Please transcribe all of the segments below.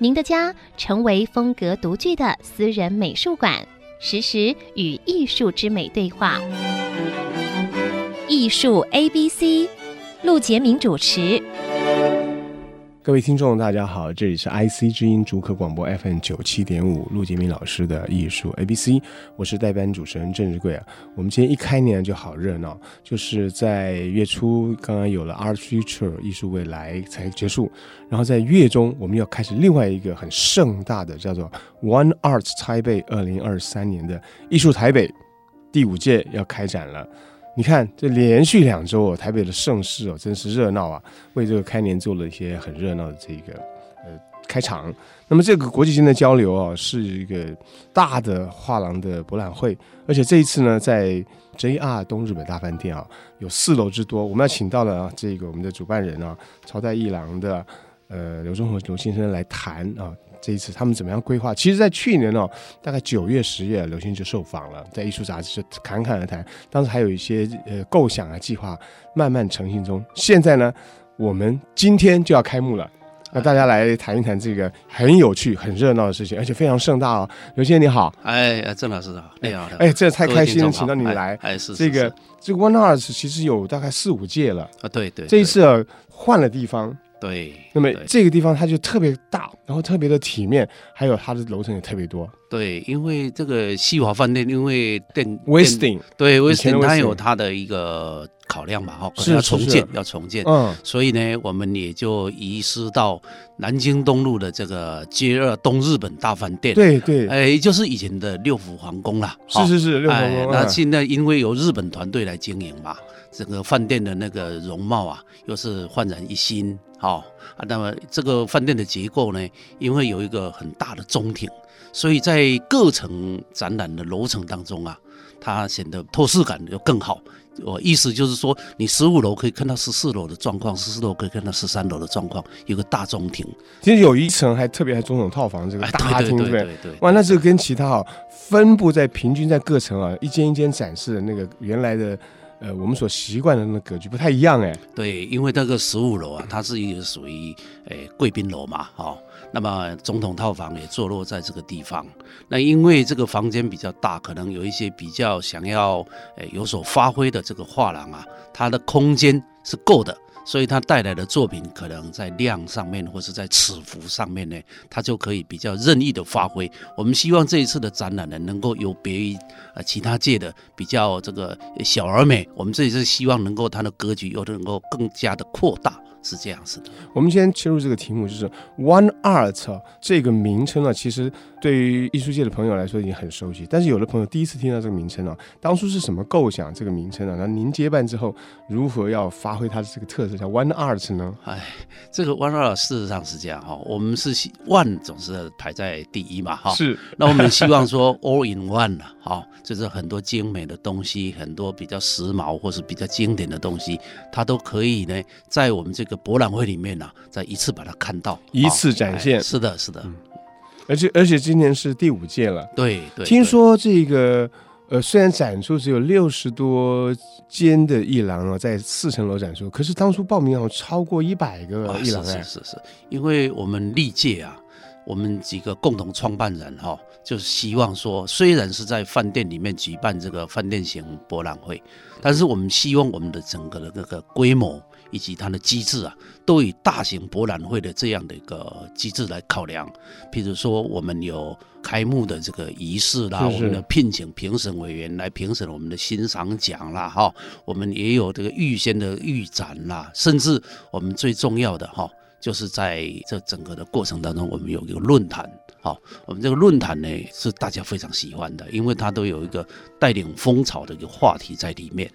您的家成为风格独具的私人美术馆，实时与艺术之美对话。艺术 A B C，陆杰明主持。各位听众，大家好，这里是 IC 之音竹科广播 FM 九七点五，陆杰明老师的艺术 ABC，我是代班主持人郑日贵啊。我们今天一开年就好热闹，就是在月初刚刚有了 Art Future 艺术未来才结束，然后在月中我们要开始另外一个很盛大的叫做 One Art 台北二零二三年的艺术台北第五届要开展了。你看，这连续两周哦，台北的盛世哦，真是热闹啊！为这个开年做了一些很热闹的这个呃开场。那么这个国际间的交流啊，是一个大的画廊的博览会，而且这一次呢，在 JR 东日本大饭店啊，有四楼之多。我们要请到了这个我们的主办人啊，朝代一郎的呃刘忠和刘先生来谈啊。这一次他们怎么样规划？其实，在去年哦，大概九月、十月，刘先生就受访了，在艺术杂志就侃侃而谈。当时还有一些呃构想啊、计划慢慢成型中。现在呢，我们今天就要开幕了，那大家来谈一谈这个很有趣、很热闹的事情，而且非常盛大哦。刘先生你好，哎，郑老师好，你好，哎，这太开心了，请到你来，哎，是这个这个 One Arts 其实有大概四五届了啊，对对，这一次啊换了地方。对，那么这个地方它就特别大，然后特别的体面，还有它的楼层也特别多。对，因为这个西华饭店，因为店威斯汀，对威斯汀，它有它的一个考量嘛，哈，要重建，要重建，嗯，所以呢，我们也就移师到南京东路的这个街二东日本大饭店，对对，哎，就是以前的六福皇宫啦，是是是，六福皇宫。那现在因为由日本团队来经营嘛，整个饭店的那个容貌啊，又是焕然一新。好啊，那么这个饭店的结构呢，因为有一个很大的中庭，所以在各层展览的楼层当中啊，它显得透视感就更好。我意思就是说，你十五楼可以看到十四楼的状况，十四楼可以看到十三楼的状况，有个大中庭。其实有一层还特别还总统套房这个大厅，对不对？哇，那这个跟其他啊分布在平均在各层啊一间一间展示的那个原来的。呃，我们所习惯的那个格局不太一样哎。对，因为那个十五楼啊，它是一个属于诶贵宾楼嘛，哈、那么总统套房也坐落在这个地方。那因为这个房间比较大，可能有一些比较想要诶有所发挥的这个画廊啊，它的空间是够的。所以它带来的作品可能在量上面，或是在尺幅上面呢，它就可以比较任意的发挥。我们希望这一次的展览呢，能够有别于呃其他界的比较这个小而美。我们这里是希望能够它的格局又能够更加的扩大。是这样子的。我们先切入这个题目，就是 One Art 这个名称呢，其实对于艺术界的朋友来说已经很熟悉。但是有的朋友第一次听到这个名称啊，当初是什么构想这个名称啊？那您接办之后，如何要发挥它的这个特色，叫 One Art 呢？哎，这个 One Art 事实上是这样哈，我们是 One 总是排在第一嘛哈。是。那我们希望说 All in One 哈，就是很多精美的东西，很多比较时髦或是比较经典的东西，它都可以呢，在我们这个博览会里面呢、啊，再一次把它看到，一次展现。是的，是的，嗯、而且而且今年是第五届了。对对。听说这个呃，虽然展出只有六十多间的艺廊啊，在四层楼展出，可是当初报名要超过一百个艺廊、啊。是是是，因为我们历届啊，我们几个共同创办人哈、哦，就是希望说，虽然是在饭店里面举办这个饭店型博览会，但是我们希望我们的整个的那个规模。以及它的机制啊，都以大型博览会的这样的一个机制来考量。譬如说，我们有开幕的这个仪式啦，是是我们的聘请评审委员来评审我们的欣赏奖啦，哈，我们也有这个预先的预展啦，甚至我们最重要的哈，就是在这整个的过程当中，我们有一个论坛，好，我们这个论坛呢是大家非常喜欢的，因为它都有一个带领风潮的一个话题在里面。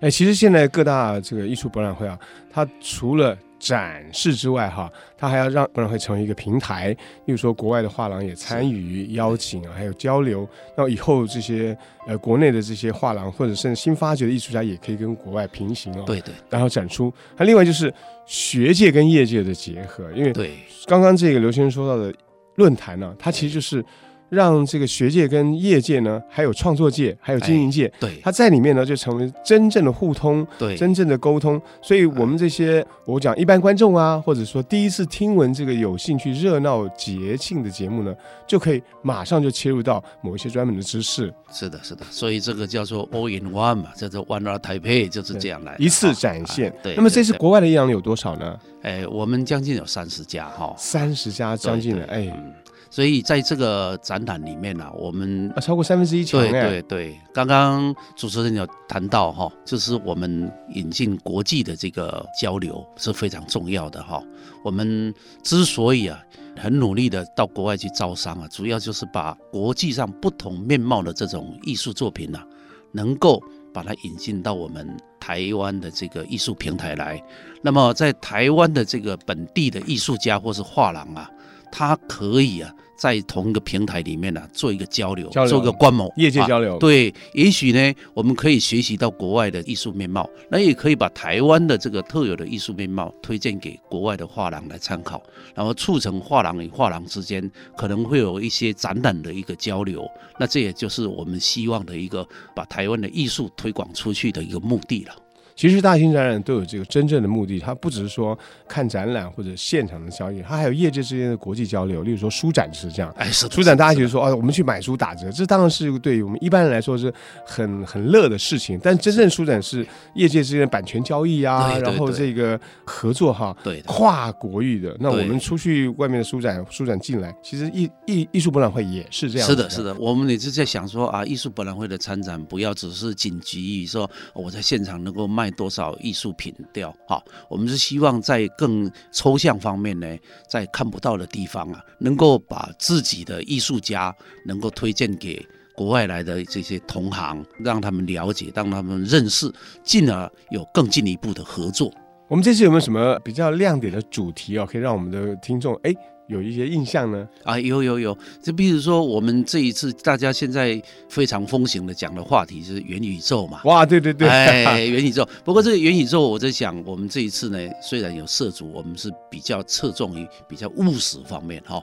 哎，其实现在各大这个艺术博览会啊，它除了展示之外，哈，它还要让博览会成为一个平台，例如说国外的画廊也参与邀请啊，还有交流。那以后这些呃国内的这些画廊或者甚至新发掘的艺术家也可以跟国外平行哦，对对，然后展出。那另外就是学界跟业界的结合，因为对刚刚这个刘先生说到的论坛呢，它其实就是。让这个学界跟业界呢，还有创作界，还有经营界，哎、对，它在里面呢就成为真正的互通，对，真正的沟通。所以，我们这些、嗯、我讲一般观众啊，或者说第一次听闻这个有兴趣热闹节庆的节目呢，就可以马上就切入到某一些专门的知识。是的，是的。所以这个叫做 All in One 嘛，叫做 One Art Taipei 就是这样来一次展现。对。那么这次国外的艺廊有多少呢？哎，我们将近有三十家哈，三十家将近了，哎。嗯所以在这个展览里面呢、啊，我们啊超过三分之一强。对对对，刚刚主持人有谈到哈，就是我们引进国际的这个交流是非常重要的哈。我们之所以啊很努力的到国外去招商啊，主要就是把国际上不同面貌的这种艺术作品啊，能够把它引进到我们台湾的这个艺术平台来。那么在台湾的这个本地的艺术家或是画廊啊。它可以啊，在同一个平台里面呢、啊，做一个交流，交流做一个观摩，业界交流。啊、对，也许呢，我们可以学习到国外的艺术面貌，那也可以把台湾的这个特有的艺术面貌推荐给国外的画廊来参考，然后促成画廊与画廊之间可能会有一些展览的一个交流。那这也就是我们希望的一个把台湾的艺术推广出去的一个目的了。其实大型展览都有这个真正的目的，它不只是说看展览或者现场的交易，它还有业界之间的国际交流。例如说书展就是这样，哎，是书展大家觉得说哦，我们去买书打折，这当然是对于我们一般人来说是很很乐的事情。但真正书展是业界之间的版权交易啊，然后这个合作哈，对，跨国域的。那我们出去外面的书展，书展进来，其实艺艺艺术博览会也是这样。是的，是的，我们也是在想说啊，艺术博览会的参展不要只是仅局于说我在现场能够卖。多少艺术品掉？好，我们是希望在更抽象方面呢，在看不到的地方啊，能够把自己的艺术家能够推荐给国外来的这些同行，让他们了解，让他们认识，进而有更进一步的合作。我们这次有没有什么比较亮点的主题哦？可以让我们的听众哎。有一些印象呢？啊，有有有，就比如说我们这一次大家现在非常风行的讲的话题就是元宇宙嘛。哇，对对对，哎，元宇宙。不过这个元宇宙，我在想，我们这一次呢，虽然有涉足，我们是比较侧重于比较务实方面哈。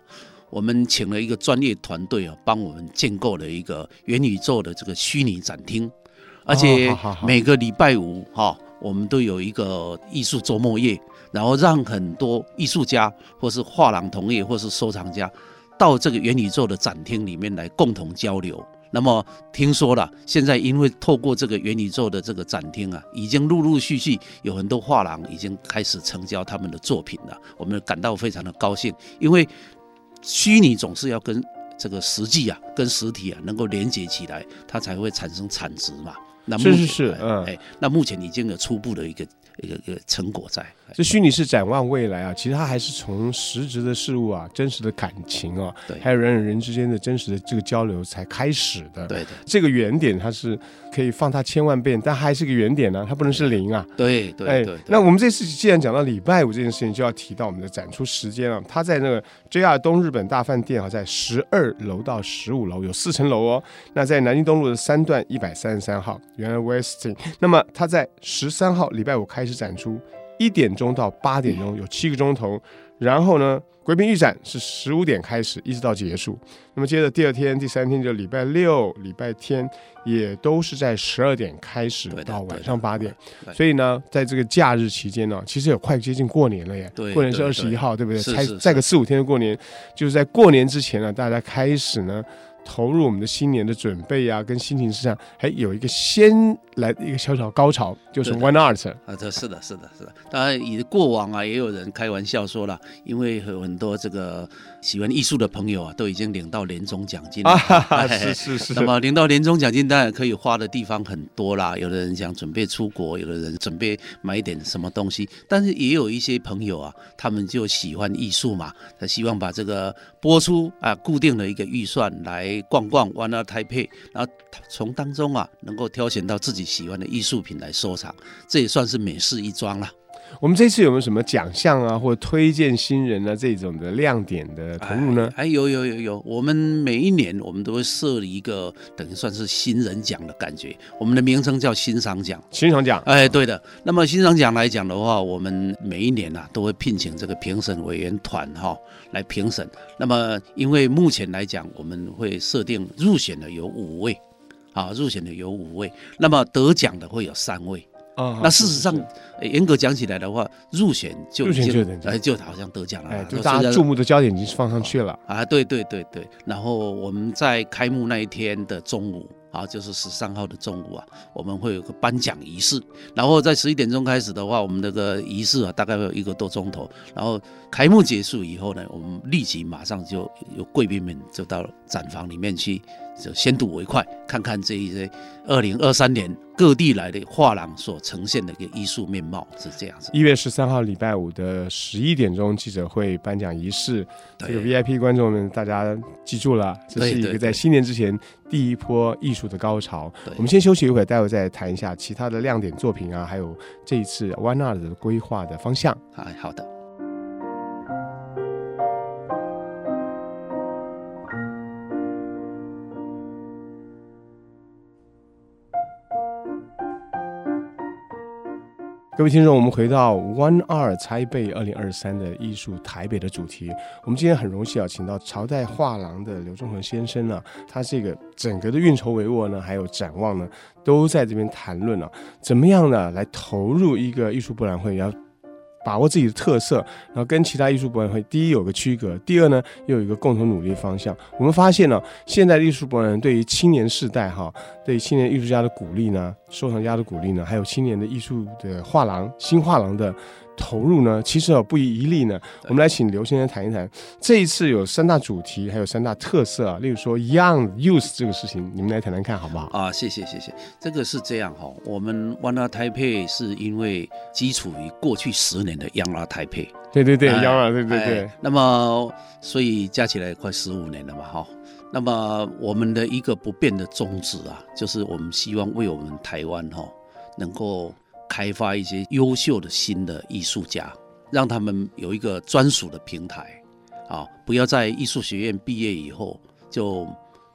我们请了一个专业团队啊，帮我们建构了一个元宇宙的这个虚拟展厅，而且每个礼拜五哈，我们都有一个艺术周末夜。然后让很多艺术家，或是画廊同业，或是收藏家，到这个元宇宙的展厅里面来共同交流。那么听说了，现在因为透过这个元宇宙的这个展厅啊，已经陆陆续续有很多画廊已经开始成交他们的作品了。我们感到非常的高兴，因为虚拟总是要跟这个实际啊，跟实体啊能够连接起来，它才会产生产值嘛。那目前是是是，嗯，哎，那目前已经有初步的一个。一个一个成果在，这虚拟是展望未来啊，其实它还是从实质的事物啊、真实的感情啊，对，还有人与人之间的真实的这个交流才开始的。对的，这个原点它是可以放它千万遍，但还是个原点呢、啊，它不能是零啊。对对对，对。那我们这次既然讲到礼拜五这件事情，就要提到我们的展出时间了。它在那个 JR 东日本大饭店啊，在十二楼到十五楼有四层楼哦。那在南京东路的三段一百三十三号，原来 Westin。那么它在十三号礼拜五开始展出，一点钟到八点钟有七个钟头，然后呢，贵宾预展是十五点开始，一直到结束。那么接着第二天、第三天就礼拜六、礼拜天也都是在十二点开始到晚上八点。所以呢，在这个假日期间呢，其实也快接近过年了耶。过年是二十一号，对不对？才再个四五天就过年，就是在过年之前呢，大家开始呢。投入我们的新年的准备啊，跟心情上还有一个先来的一个小小高潮，就是 One Art 啊，这是的，是的，是的。当然，以过往啊，也有人开玩笑说了，因为有很多这个喜欢艺术的朋友啊，都已经领到年终奖金了。啊，是是是。那么领到年终奖金，当然可以花的地方很多啦。有的人想准备出国，有的人准备买一点什么东西，但是也有一些朋友啊，他们就喜欢艺术嘛，他希望把这个播出啊固定的一个预算来。逛逛玩到台北然后从当中啊，能够挑选到自己喜欢的艺术品来收藏，这也算是美事一桩了。我们这次有没有什么奖项啊，或者推荐新人啊这种的亮点的投入呢？哎，有有有有，我们每一年我们都会设立一个等于算是新人奖的感觉，我们的名称叫欣赏奖。欣赏奖，哎，对的。那么欣赏奖来讲的话，我们每一年啊都会聘请这个评审委员团哈来评审。那么因为目前来讲，我们会设定入选的有五位，啊，入选的有五位，那么得奖的会有三位。啊，那事实上，严格讲起来的话，入选就已经哎，就好像得奖了，就大家注目的焦点已经放上去了啊！对对对对，然后我们在开幕那一天的中午啊，就是十三号的中午啊，我们会有个颁奖仪式，然后在十一点钟开始的话，我们那个仪式啊，大概会有一个多钟头，然后开幕结束以后呢，我们立即马上就有贵宾们就到展房里面去。就先睹为快，看看这一些二零二三年各地来的画廊所呈现的一个艺术面貌是这样子。一月十三号礼拜五的十一点钟记者会颁奖仪式，这个 VIP 观众们大家记住了，这是一个在新年之前第一波艺术的高潮。我们先休息一会儿，待会再谈一下其他的亮点作品啊，还有这一次 One Art 的规划的方向。啊，好的。各位听众，我们回到 One 二猜背二零二三的艺术台北的主题。我们今天很荣幸啊，请到朝代画廊的刘忠恒先生呢、啊，他这个整个的运筹帷幄呢，还有展望呢，都在这边谈论了、怎么样呢来投入一个艺术博览会，然后把握自己的特色，然后跟其他艺术博览会，第一有个区隔，第二呢又有一个共同努力方向。我们发现呢，现在艺术博览对于青年世代哈，对青年艺术家的鼓励呢，收藏家的鼓励呢，还有青年的艺术的画廊、新画廊的。投入呢，其实啊不遗余力呢。我们来请刘先生谈一谈，这一次有三大主题，还有三大特色啊。例如说 Young Youth 这个事情，你们来谈谈看好不好？啊，谢谢谢谢。这个是这样哈，我们 One Taipei 是因为基础于过去十年的 Young Taipei。对对对，Young 对对对。那么所以加起来快十五年了嘛哈。那么我们的一个不变的宗旨啊，就是我们希望为我们台湾哈能够。开发一些优秀的新的艺术家，让他们有一个专属的平台，啊，不要在艺术学院毕业以后就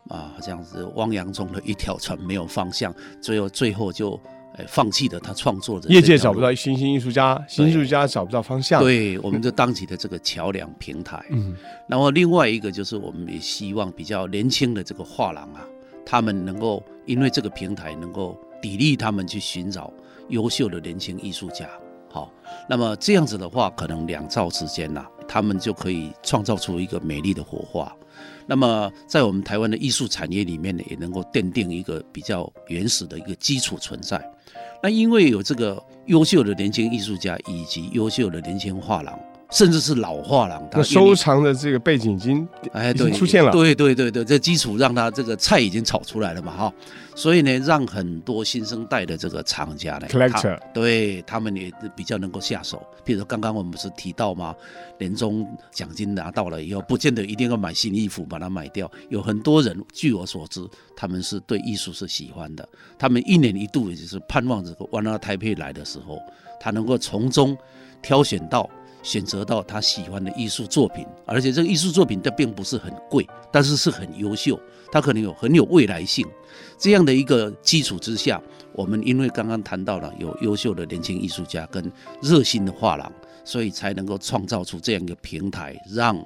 啊这样子汪洋中的一条船没有方向，最后最后就哎放弃了他创作的。业界找不到新兴艺术家，新艺术家找不到方向，对，我们就当起了这个桥梁平台。嗯，然后另外一个就是我们也希望比较年轻的这个画廊啊，他们能够因为这个平台能够砥砺他们去寻找。优秀的年轻艺术家，好，那么这样子的话，可能两造之间呐、他们就可以创造出一个美丽的火花。那么在我们台湾的艺术产业里面呢，也能够奠定一个比较原始的一个基础存在。那因为有这个优秀的年轻艺术家以及优秀的年轻画廊。甚至是老画廊，他收藏的这个背景已经哎，对，出现了。对对对对，这基础让他这个菜已经炒出来了嘛，哈。所以呢，让很多新生代的这个藏家呢，collector，对他们也比较能够下手。比如说刚刚我们不是提到吗？年终奖金拿到了以后，不见得一定要买新衣服把它买掉。有很多人，据我所知，他们是对艺术是喜欢的。他们一年一度也就是盼望这个 One Art Taipei 来的时候，他能够从中挑选到。选择到他喜欢的艺术作品，而且这个艺术作品它并不是很贵，但是是很优秀，它可能有很有未来性。这样的一个基础之下，我们因为刚刚谈到了有优秀的年轻艺术家跟热心的画廊，所以才能够创造出这样一个平台，让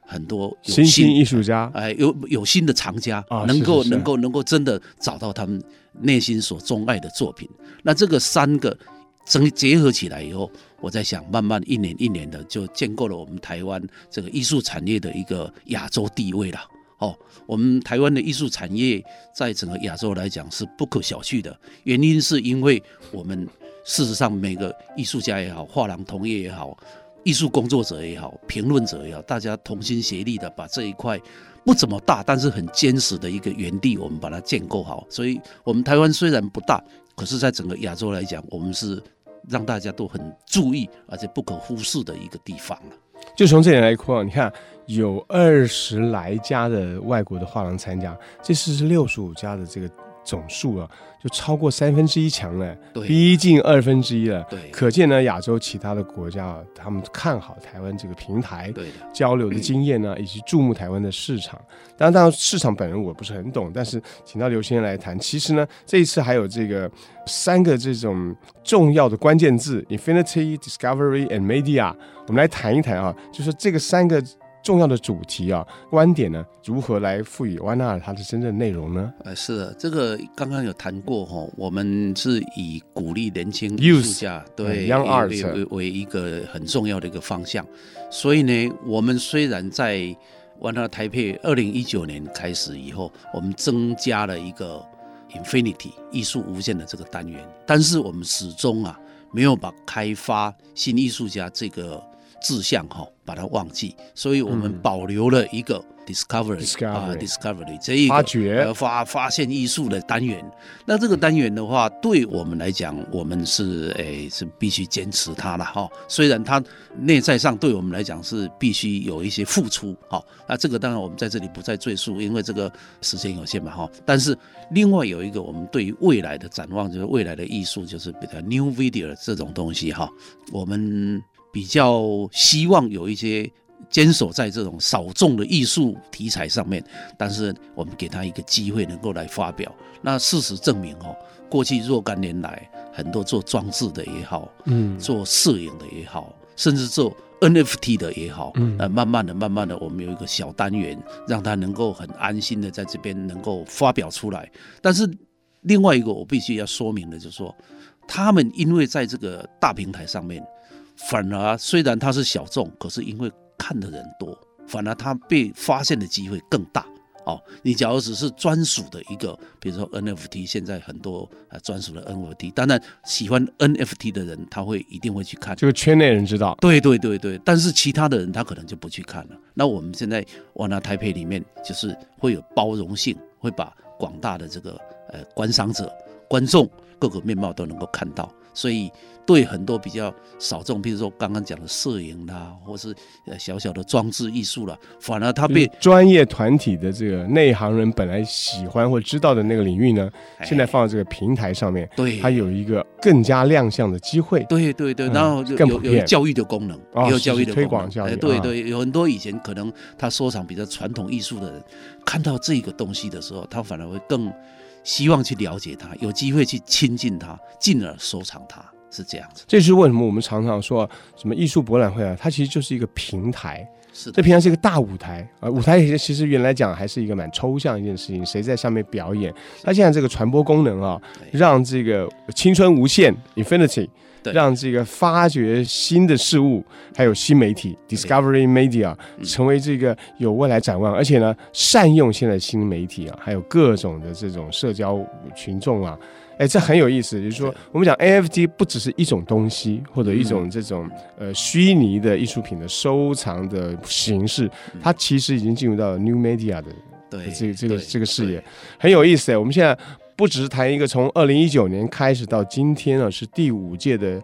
很多新兴艺术家哎有有新的藏家能够能够能够真的找到他们内心所钟爱的作品。那这个三个。整结合起来以后，我在想，慢慢一年一年的就建构了我们台湾这个艺术产业的一个亚洲地位了。哦，我们台湾的艺术产业在整个亚洲来讲是不可小觑的，原因是因为我们事实上每个艺术家也好，画廊同业也好，艺术工作者也好，评论者也好，大家同心协力的把这一块不怎么大，但是很坚实的一个园地，我们把它建构好。所以，我们台湾虽然不大。可是，在整个亚洲来讲，我们是让大家都很注意，而且不可忽视的一个地方了。就从这点来看，你看有二十来家的外国的画廊参加，这次是六十五家的这个总数啊，就超过三分之一强了，逼近二分之一了。对可见呢，亚洲其他的国家啊，他们看好台湾这个平台，对的，交流的经验呢，以及注目台湾的市场。当然，当然市场本人我不是很懂，但是请到刘先生来谈。其实呢，这一次还有这个三个这种重要的关键字：Infinity、Discovery and Media。我们来谈一谈啊，就是这个三个。重要的主题啊，观点呢，如何来赋予瓦纳尔它的真正内容呢？呃，是的，这个刚刚有谈过哈，我们是以鼓励年轻艺术家对 Young Arts 为为为一个很重要的一个方向。所以呢，我们虽然在 Y R 台北二零一九年开始以后，我们增加了一个 Infinity 艺术无限的这个单元，但是我们始终啊没有把开发新艺术家这个。志向哈，把它忘记，所以我们保留了一个 discovery 啊，discovery 这一个发掘发发现艺术的单元。那这个单元的话，对我们来讲，我们是诶是必须坚持它了哈。虽然它内在上对我们来讲是必须有一些付出哈。那这个当然我们在这里不再赘述，因为这个时间有限嘛哈。但是另外有一个我们对于未来的展望，就是未来的艺术，就是比较 new video 这种东西哈，我们。比较希望有一些坚守在这种少众的艺术题材上面，但是我们给他一个机会能够来发表。那事实证明哦，过去若干年来，很多做装置的也好，嗯，做摄影的也好，甚至做 NFT 的也好，嗯，呃，慢慢的、慢慢的，我们有一个小单元，让他能够很安心的在这边能够发表出来。但是另外一个我必须要说明的，就是说，他们因为在这个大平台上面。反而虽然它是小众，可是因为看的人多，反而它被发现的机会更大。哦，你假如只是专属的一个，比如说 NFT，现在很多呃专属的 NFT，当然喜欢 NFT 的人他会一定会去看，就是圈内人知道。对对对对，但是其他的人他可能就不去看了。那我们现在 Y R Taipei 里面就是会有包容性，会把广大的这个呃观赏者、观众各个面貌都能够看到，所以。对很多比较少众，比如说刚刚讲的摄影啦，或是呃小小的装置艺术啦，反而他被专业团体的这个内行人本来喜欢或知道的那个领域呢，现在放到这个平台上面，对，它有一个更加亮相的机会。对对对，然后有有教育的功能，也有教育的推广教育。对对，有很多以前可能他收藏比较传统艺术的人，看到这个东西的时候，他反而会更希望去了解它，有机会去亲近它，进而收藏它。是这样子，这是为什么我们常常说什么艺术博览会啊？它其实就是一个平台，是的，这平台是一个大舞台啊。舞台其实原来讲还是一个蛮抽象一件事情，谁在上面表演？它现在这个传播功能啊，让这个青春无限 （Infinity），让这个发掘新的事物，还有新媒体 （Discovery Media） 成为这个有未来展望，而且呢，善用现在新媒体啊，还有各种的这种社交群众啊。哎，这很有意思，就是说，我们讲 NFT 不只是一种东西，或者一种这种呃虚拟的艺术品的收藏的形式，它其实已经进入到了 New Media 的对这个这个这个视野，很有意思。哎，我们现在不只是谈一个从二零一九年开始到今天啊，是第五届的，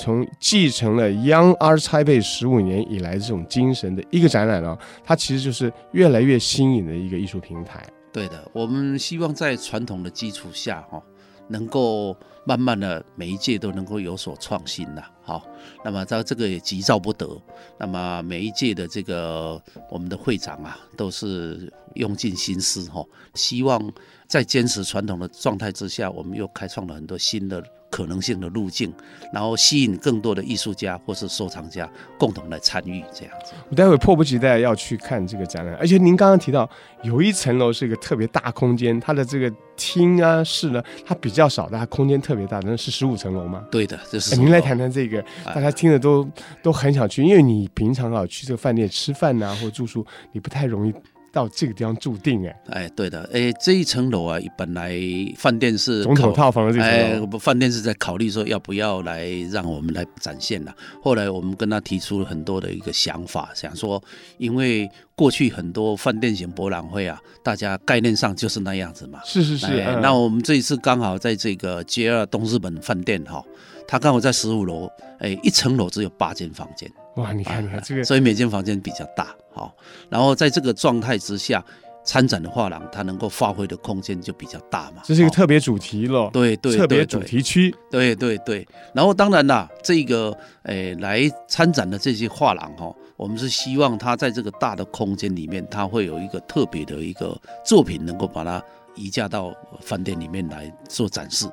从继承了 Young Art Taipei 十五年以来这种精神的一个展览啊，它其实就是越来越新颖的一个艺术平台。对的，我们希望在传统的基础下哈。能够慢慢的每一届都能够有所创新呐，好，那么在这个也急躁不得，那么每一届的这个我们的会长啊，都是用尽心思哈，希望在坚持传统的状态之下，我们又开创了很多新的。可能性的路径，然后吸引更多的艺术家或是收藏家共同来参与，这样子。我待会迫不及待要去看这个展览，而且您刚刚提到有一层楼是一个特别大空间，它的这个厅啊室呢，它比较少，但它空间特别大，那是十五层楼吗？对的，这是。您来谈谈这个，大家听了都都很想去，因为你平常啊去这个饭店吃饭啊或住宿，你不太容易。到这个地方注定哎，哎，对的，哎，这一层楼啊，本来饭店是总统套房的这层楼，哎，饭店是在考虑说要不要来让我们来展现的。后来我们跟他提出了很多的一个想法，想说，因为过去很多饭店型博览会啊，大家概念上就是那样子嘛。是是是，哎嗯、那我们这一次刚好在这个 JR 东日本饭店哈，他刚好在十五楼，哎，一层楼只有八间房间。哇，你看你看这个，所以每间房间比较大。好，然后在这个状态之下，参展的画廊，它能够发挥的空间就比较大嘛。这是一个特别主题咯，对对，特别主题区，对对对。然后当然啦，这个诶来参展的这些画廊哈，我们是希望它在这个大的空间里面，它会有一个特别的一个作品，能够把它移架到饭店里面来做展示。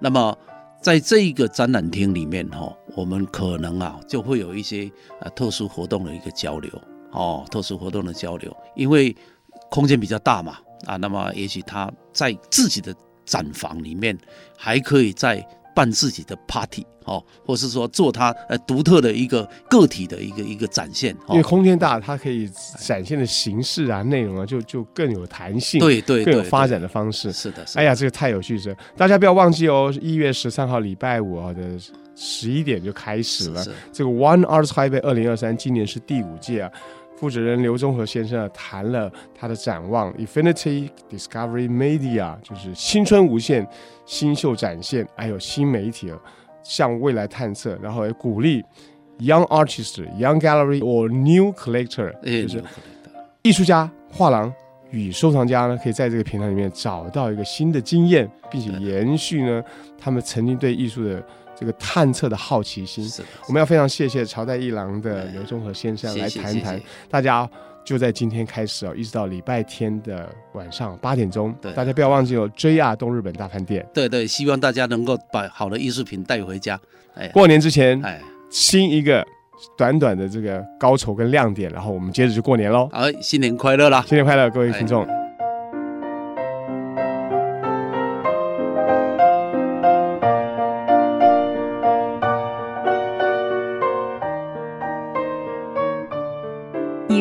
那么在这一个展览厅里面哈，我们可能啊就会有一些呃特殊活动的一个交流哦，特殊活动的交流，因为空间比较大嘛啊，那么也许他在自己的展房里面还可以再办自己的 party 哦，或是说做他呃独特的一个个体的一个一个展现，因为空间大，它可以展现的形式啊、内容啊，就就更有弹性，对对，更有发展的方式。是的是，哎呀，这个太有趣了！大家不要忘记哦，一月十三号礼拜五啊的十一点就开始了。这个 One Art Taipei 二零二三今年是第五届啊。负责人刘中和先生啊，谈了他的展望，Infinity Discovery Media 就是青春无限、新秀展现，还有新媒体啊，向未来探测，然后也鼓励 Young Artist、Young Gallery or New Collector，就是艺术家、画廊与收藏家呢，可以在这个平台里面找到一个新的经验，并且延续呢他们曾经对艺术的。这个探测的好奇心，我们要非常谢谢朝代一郎的刘中和先生来谈谈。大家就在今天开始哦，一直到礼拜天的晚上八点钟，大家不要忘记哦，JR 东日本大饭店。对对，希望大家能够把好的艺术品带回家。哎，过年之前，哎，新一个短短的这个高潮跟亮点，然后我们接着就过年喽。好，新年快乐啦！新年快乐，各位听众。